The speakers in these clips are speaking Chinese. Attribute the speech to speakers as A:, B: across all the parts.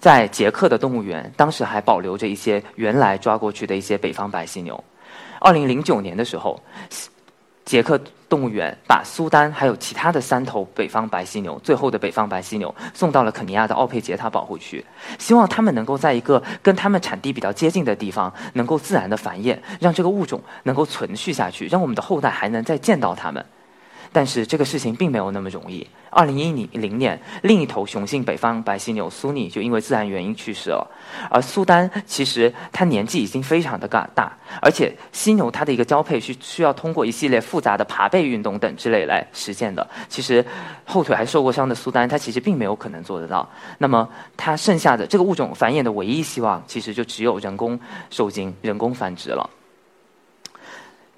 A: 在捷克的动物园，当时还保留着一些原来抓过去的一些北方白犀牛。二零零九年的时候，捷克动物园把苏丹还有其他的三头北方白犀牛，最后的北方白犀牛送到了肯尼亚的奥佩杰塔保护区，希望它们能够在一个跟它们产地比较接近的地方，能够自然的繁衍，让这个物种能够存续下去，让我们的后代还能再见到它们。但是这个事情并没有那么容易。二零一零年，另一头雄性北方白犀牛苏尼就因为自然原因去世了。而苏丹其实它年纪已经非常的大，大，而且犀牛它的一个交配是需要通过一系列复杂的爬背运动等之类来实现的。其实后腿还受过伤的苏丹，它其实并没有可能做得到。那么它剩下的这个物种繁衍的唯一希望，其实就只有人工受精、人工繁殖了。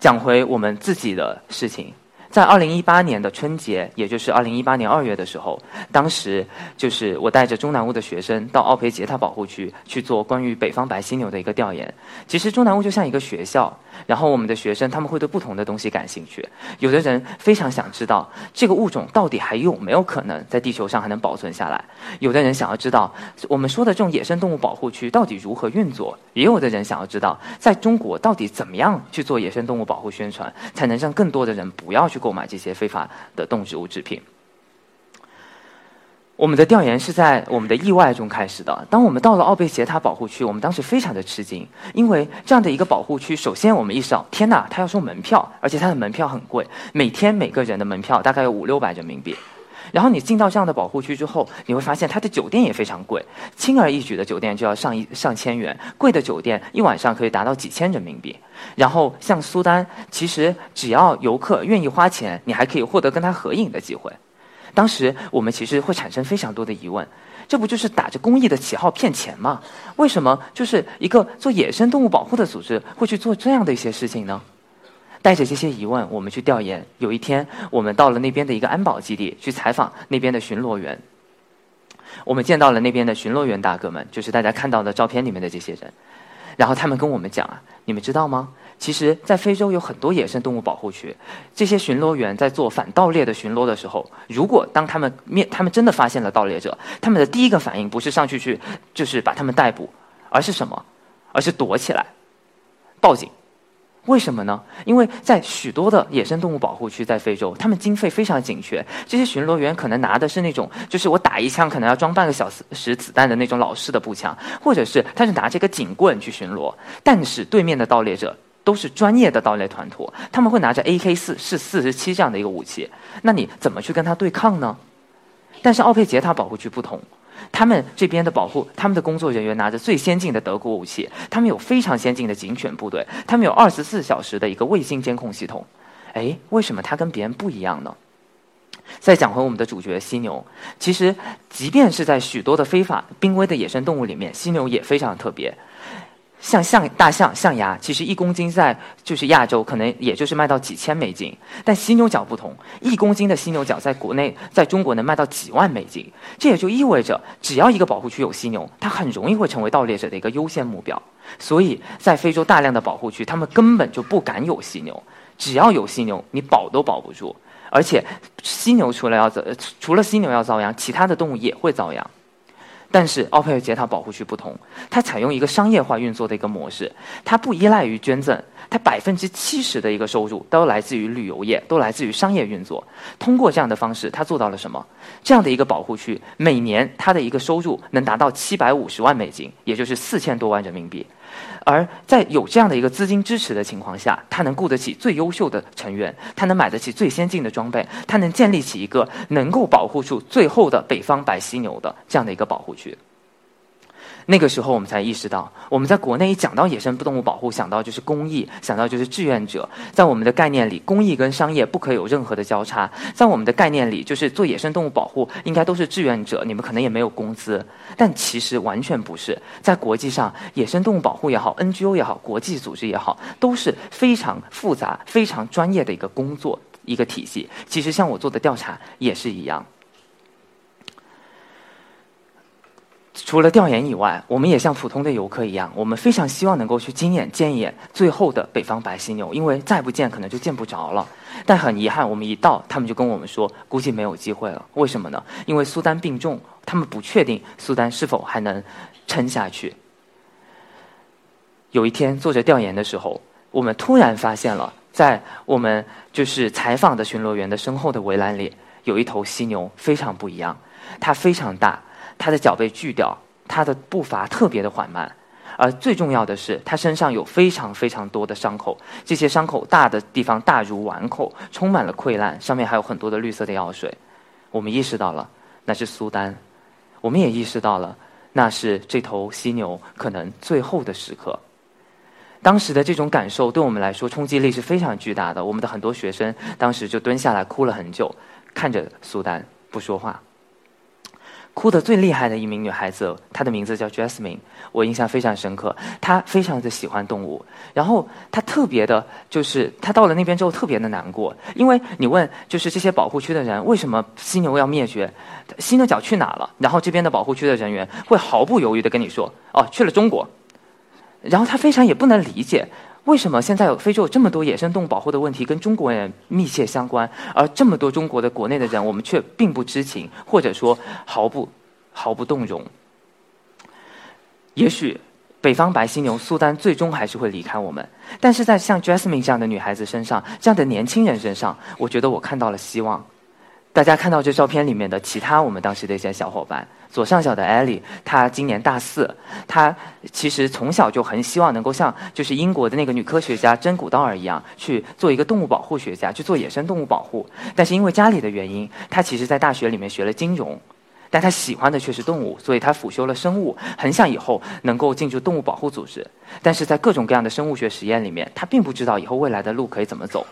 A: 讲回我们自己的事情。在二零一八年的春节，也就是二零一八年二月的时候，当时就是我带着中南屋的学生到奥培杰塔保护区去做关于北方白犀牛的一个调研。其实中南屋就像一个学校。然后我们的学生他们会对不同的东西感兴趣，有的人非常想知道这个物种到底还有没有可能在地球上还能保存下来，有的人想要知道我们说的这种野生动物保护区到底如何运作，也有的人想要知道在中国到底怎么样去做野生动物保护宣传，才能让更多的人不要去购买这些非法的动植物制品。我们的调研是在我们的意外中开始的。当我们到了奥贝杰塔保护区，我们当时非常的吃惊，因为这样的一个保护区，首先我们意识到，天哪，他要收门票，而且他的门票很贵，每天每个人的门票大概有五六百人民币。然后你进到这样的保护区之后，你会发现它的酒店也非常贵，轻而易举的酒店就要上一上千元，贵的酒店一晚上可以达到几千人民币。然后像苏丹，其实只要游客愿意花钱，你还可以获得跟他合影的机会。当时我们其实会产生非常多的疑问，这不就是打着公益的旗号骗钱吗？为什么就是一个做野生动物保护的组织会去做这样的一些事情呢？带着这些疑问，我们去调研。有一天，我们到了那边的一个安保基地去采访那边的巡逻员，我们见到了那边的巡逻员大哥们，就是大家看到的照片里面的这些人。然后他们跟我们讲啊，你们知道吗？其实，在非洲有很多野生动物保护区，这些巡逻员在做反盗猎的巡逻的时候，如果当他们面他们真的发现了盗猎者，他们的第一个反应不是上去去就是把他们逮捕，而是什么？而是躲起来，报警。为什么呢？因为在许多的野生动物保护区，在非洲，他们经费非常紧缺。这些巡逻员可能拿的是那种，就是我打一枪可能要装半个小时子弹的那种老式的步枪，或者是他是拿这个警棍去巡逻。但是对面的盗猎者都是专业的盗猎团伙，他们会拿着 AK 四是四十七这样的一个武器。那你怎么去跟他对抗呢？但是奥佩杰塔保护区不同。他们这边的保护，他们的工作人员拿着最先进的德国武器，他们有非常先进的警犬部队，他们有二十四小时的一个卫星监控系统。哎，为什么他跟别人不一样呢？再讲回我们的主角犀牛，其实即便是在许多的非法濒危的野生动物里面，犀牛也非常特别。像象大象、象牙，其实一公斤在就是亚洲可能也就是卖到几千美金，但犀牛角不同，一公斤的犀牛角在国内在中国能卖到几万美金。这也就意味着，只要一个保护区有犀牛，它很容易会成为盗猎者的一个优先目标。所以在非洲大量的保护区，他们根本就不敢有犀牛。只要有犀牛，你保都保不住。而且犀牛除了要遭，除了犀牛要遭殃，其他的动物也会遭殃。但是奥佩尔杰塔保护区不同，它采用一个商业化运作的一个模式，它不依赖于捐赠，它百分之七十的一个收入都来自于旅游业，都来自于商业运作。通过这样的方式，它做到了什么？这样的一个保护区，每年它的一个收入能达到七百五十万美金，也就是四千多万人民币。而在有这样的一个资金支持的情况下，他能雇得起最优秀的成员，他能买得起最先进的装备，他能建立起一个能够保护住最后的北方白犀牛的这样的一个保护区。那个时候，我们才意识到，我们在国内一讲到野生动物保护，想到就是公益，想到就是志愿者。在我们的概念里，公益跟商业不可有任何的交叉。在我们的概念里，就是做野生动物保护应该都是志愿者，你们可能也没有工资。但其实完全不是。在国际上，野生动物保护也好，NGO 也好，国际组织也好，都是非常复杂、非常专业的一个工作一个体系。其实像我做的调查也是一样。除了调研以外，我们也像普通的游客一样，我们非常希望能够去亲眼见一眼最后的北方白犀牛，因为再不见可能就见不着了。但很遗憾，我们一到，他们就跟我们说，估计没有机会了。为什么呢？因为苏丹病重，他们不确定苏丹是否还能撑下去。有一天做着调研的时候，我们突然发现了，在我们就是采访的巡逻员的身后的围栏里，有一头犀牛，非常不一样，它非常大。他的脚被锯掉，他的步伐特别的缓慢，而最重要的是，他身上有非常非常多的伤口，这些伤口大的地方大如碗口，充满了溃烂，上面还有很多的绿色的药水。我们意识到了那是苏丹，我们也意识到了那是这头犀牛可能最后的时刻。当时的这种感受对我们来说冲击力是非常巨大的，我们的很多学生当时就蹲下来哭了很久，看着苏丹不说话。哭得最厉害的一名女孩子，她的名字叫 Jasmine，我印象非常深刻。她非常的喜欢动物，然后她特别的，就是她到了那边之后特别的难过，因为你问，就是这些保护区的人为什么犀牛要灭绝，犀牛角去哪了？然后这边的保护区的人员会毫不犹豫的跟你说，哦，去了中国。然后她非常也不能理解。为什么现在有非洲有这么多野生动物保护的问题跟中国人密切相关，而这么多中国的国内的人，我们却并不知情，或者说毫不毫不动容？也许北方白犀牛苏丹最终还是会离开我们，但是在像 Jasmine 这样的女孩子身上，这样的年轻人身上，我觉得我看到了希望。大家看到这照片里面的其他我们当时的一些小伙伴，左上角的艾莉，她今年大四，她其实从小就很希望能够像就是英国的那个女科学家珍古道尔一样，去做一个动物保护学家，去做野生动物保护。但是因为家里的原因，她其实在大学里面学了金融，但她喜欢的却是动物，所以她辅修了生物，很想以后能够进入动物保护组织。但是在各种各样的生物学实验里面，她并不知道以后未来的路可以怎么走。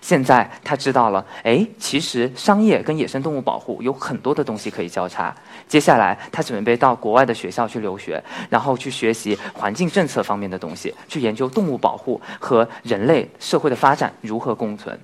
A: 现在他知道了，哎，其实商业跟野生动物保护有很多的东西可以交叉。接下来，他准备到国外的学校去留学，然后去学习环境政策方面的东西，去研究动物保护和人类社会的发展如何共存。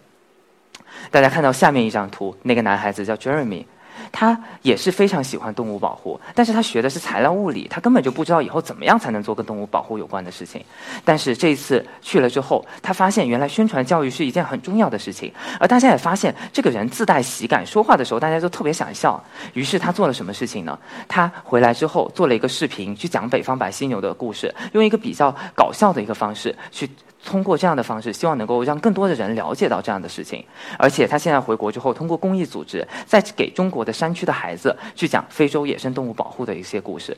A: 大家看到下面一张图，那个男孩子叫 Jeremy。他也是非常喜欢动物保护，但是他学的是材料物理，他根本就不知道以后怎么样才能做跟动物保护有关的事情。但是这一次去了之后，他发现原来宣传教育是一件很重要的事情，而大家也发现这个人自带喜感，说话的时候大家都特别想笑。于是他做了什么事情呢？他回来之后做了一个视频，去讲北方白犀牛的故事，用一个比较搞笑的一个方式去。通过这样的方式，希望能够让更多的人了解到这样的事情。而且他现在回国之后，通过公益组织，在给中国的山区的孩子去讲非洲野生动物保护的一些故事。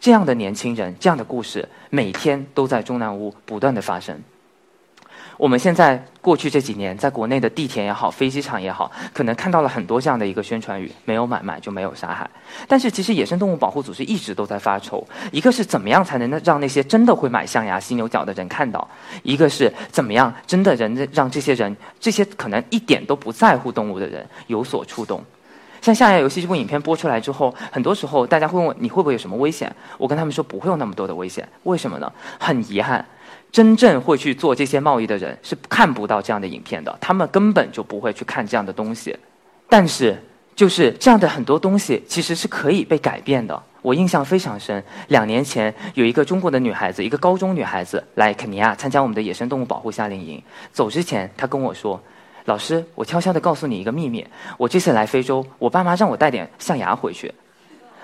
A: 这样的年轻人，这样的故事，每天都在中南屋不断的发生。我们现在过去这几年，在国内的地铁也好，飞机场也好，可能看到了很多这样的一个宣传语：没有买卖就没有杀害。但是，其实野生动物保护组织一直都在发愁：一个是怎么样才能让那些真的会买象牙、犀牛角的人看到；一个是怎么样真的人让这些人、这些可能一点都不在乎动物的人有所触动。像象牙游戏这部影片播出来之后，很多时候大家会问你会不会有什么危险？我跟他们说不会有那么多的危险。为什么呢？很遗憾。真正会去做这些贸易的人是看不到这样的影片的，他们根本就不会去看这样的东西。但是，就是这样的很多东西其实是可以被改变的。我印象非常深，两年前有一个中国的女孩子，一个高中女孩子来肯尼亚参加我们的野生动物保护夏令营。走之前，她跟我说：“老师，我悄悄地告诉你一个秘密，我这次来非洲，我爸妈让我带点象牙回去。”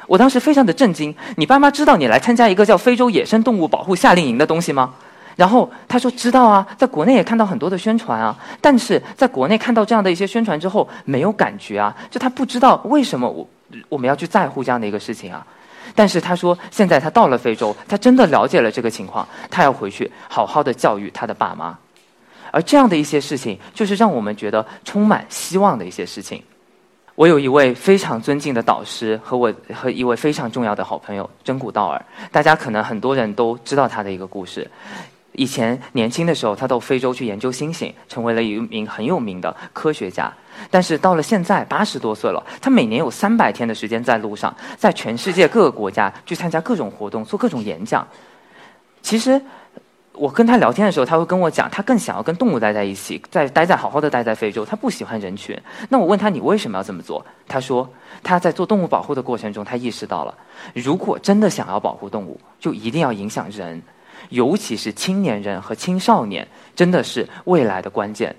A: 我当时非常的震惊，你爸妈知道你来参加一个叫非洲野生动物保护夏令营的东西吗？然后他说：“知道啊，在国内也看到很多的宣传啊，但是在国内看到这样的一些宣传之后，没有感觉啊，就他不知道为什么我我们要去在乎这样的一个事情啊。但是他说，现在他到了非洲，他真的了解了这个情况，他要回去好好的教育他的爸妈。而这样的一些事情，就是让我们觉得充满希望的一些事情。我有一位非常尊敬的导师和我和一位非常重要的好朋友真古道尔，大家可能很多人都知道他的一个故事。以前年轻的时候，他到非洲去研究星星，成为了一名很有名的科学家。但是到了现在，八十多岁了，他每年有三百天的时间在路上，在全世界各个国家去参加各种活动，做各种演讲。其实我跟他聊天的时候，他会跟我讲，他更想要跟动物待在一起，在待在好好的待在非洲，他不喜欢人群。那我问他，你为什么要这么做？他说他在做动物保护的过程中，他意识到了，如果真的想要保护动物，就一定要影响人。尤其是青年人和青少年，真的是未来的关键。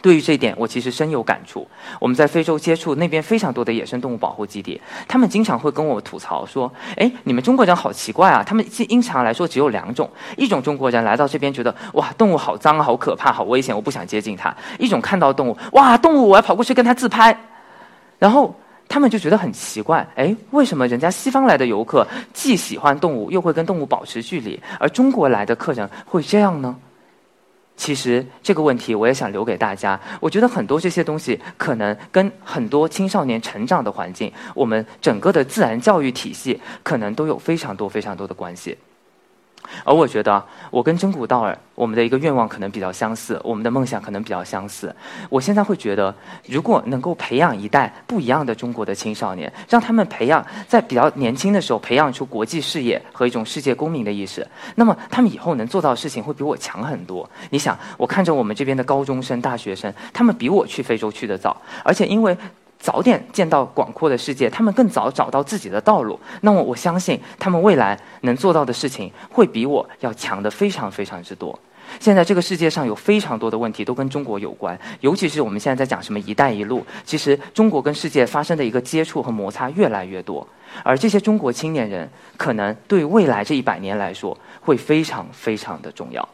A: 对于这一点，我其实深有感触。我们在非洲接触那边非常多的野生动物保护基地，他们经常会跟我吐槽说：“哎，你们中国人好奇怪啊！他们经常来说只有两种，一种中国人来到这边觉得哇，动物好脏、好可怕、好危险，我不想接近它；一种看到动物，哇，动物我要跑过去跟它自拍。”然后。他们就觉得很奇怪，哎，为什么人家西方来的游客既喜欢动物，又会跟动物保持距离，而中国来的客人会这样呢？其实这个问题我也想留给大家。我觉得很多这些东西可能跟很多青少年成长的环境，我们整个的自然教育体系，可能都有非常多非常多的关系。而我觉得，我跟真古道尔，我们的一个愿望可能比较相似，我们的梦想可能比较相似。我现在会觉得，如果能够培养一代不一样的中国的青少年，让他们培养在比较年轻的时候培养出国际视野和一种世界公民的意识，那么他们以后能做到的事情会比我强很多。你想，我看着我们这边的高中生、大学生，他们比我去非洲去的早，而且因为。早点见到广阔的世界，他们更早找到自己的道路。那么，我相信他们未来能做到的事情，会比我要强的非常非常之多。现在这个世界上有非常多的问题都跟中国有关，尤其是我们现在在讲什么“一带一路”，其实中国跟世界发生的一个接触和摩擦越来越多。而这些中国青年人，可能对未来这一百年来说，会非常非常的重要。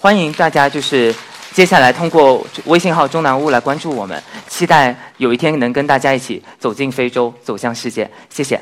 A: 欢迎大家，就是。接下来通过微信号“中南屋”来关注我们，期待有一天能跟大家一起走进非洲，走向世界。谢谢。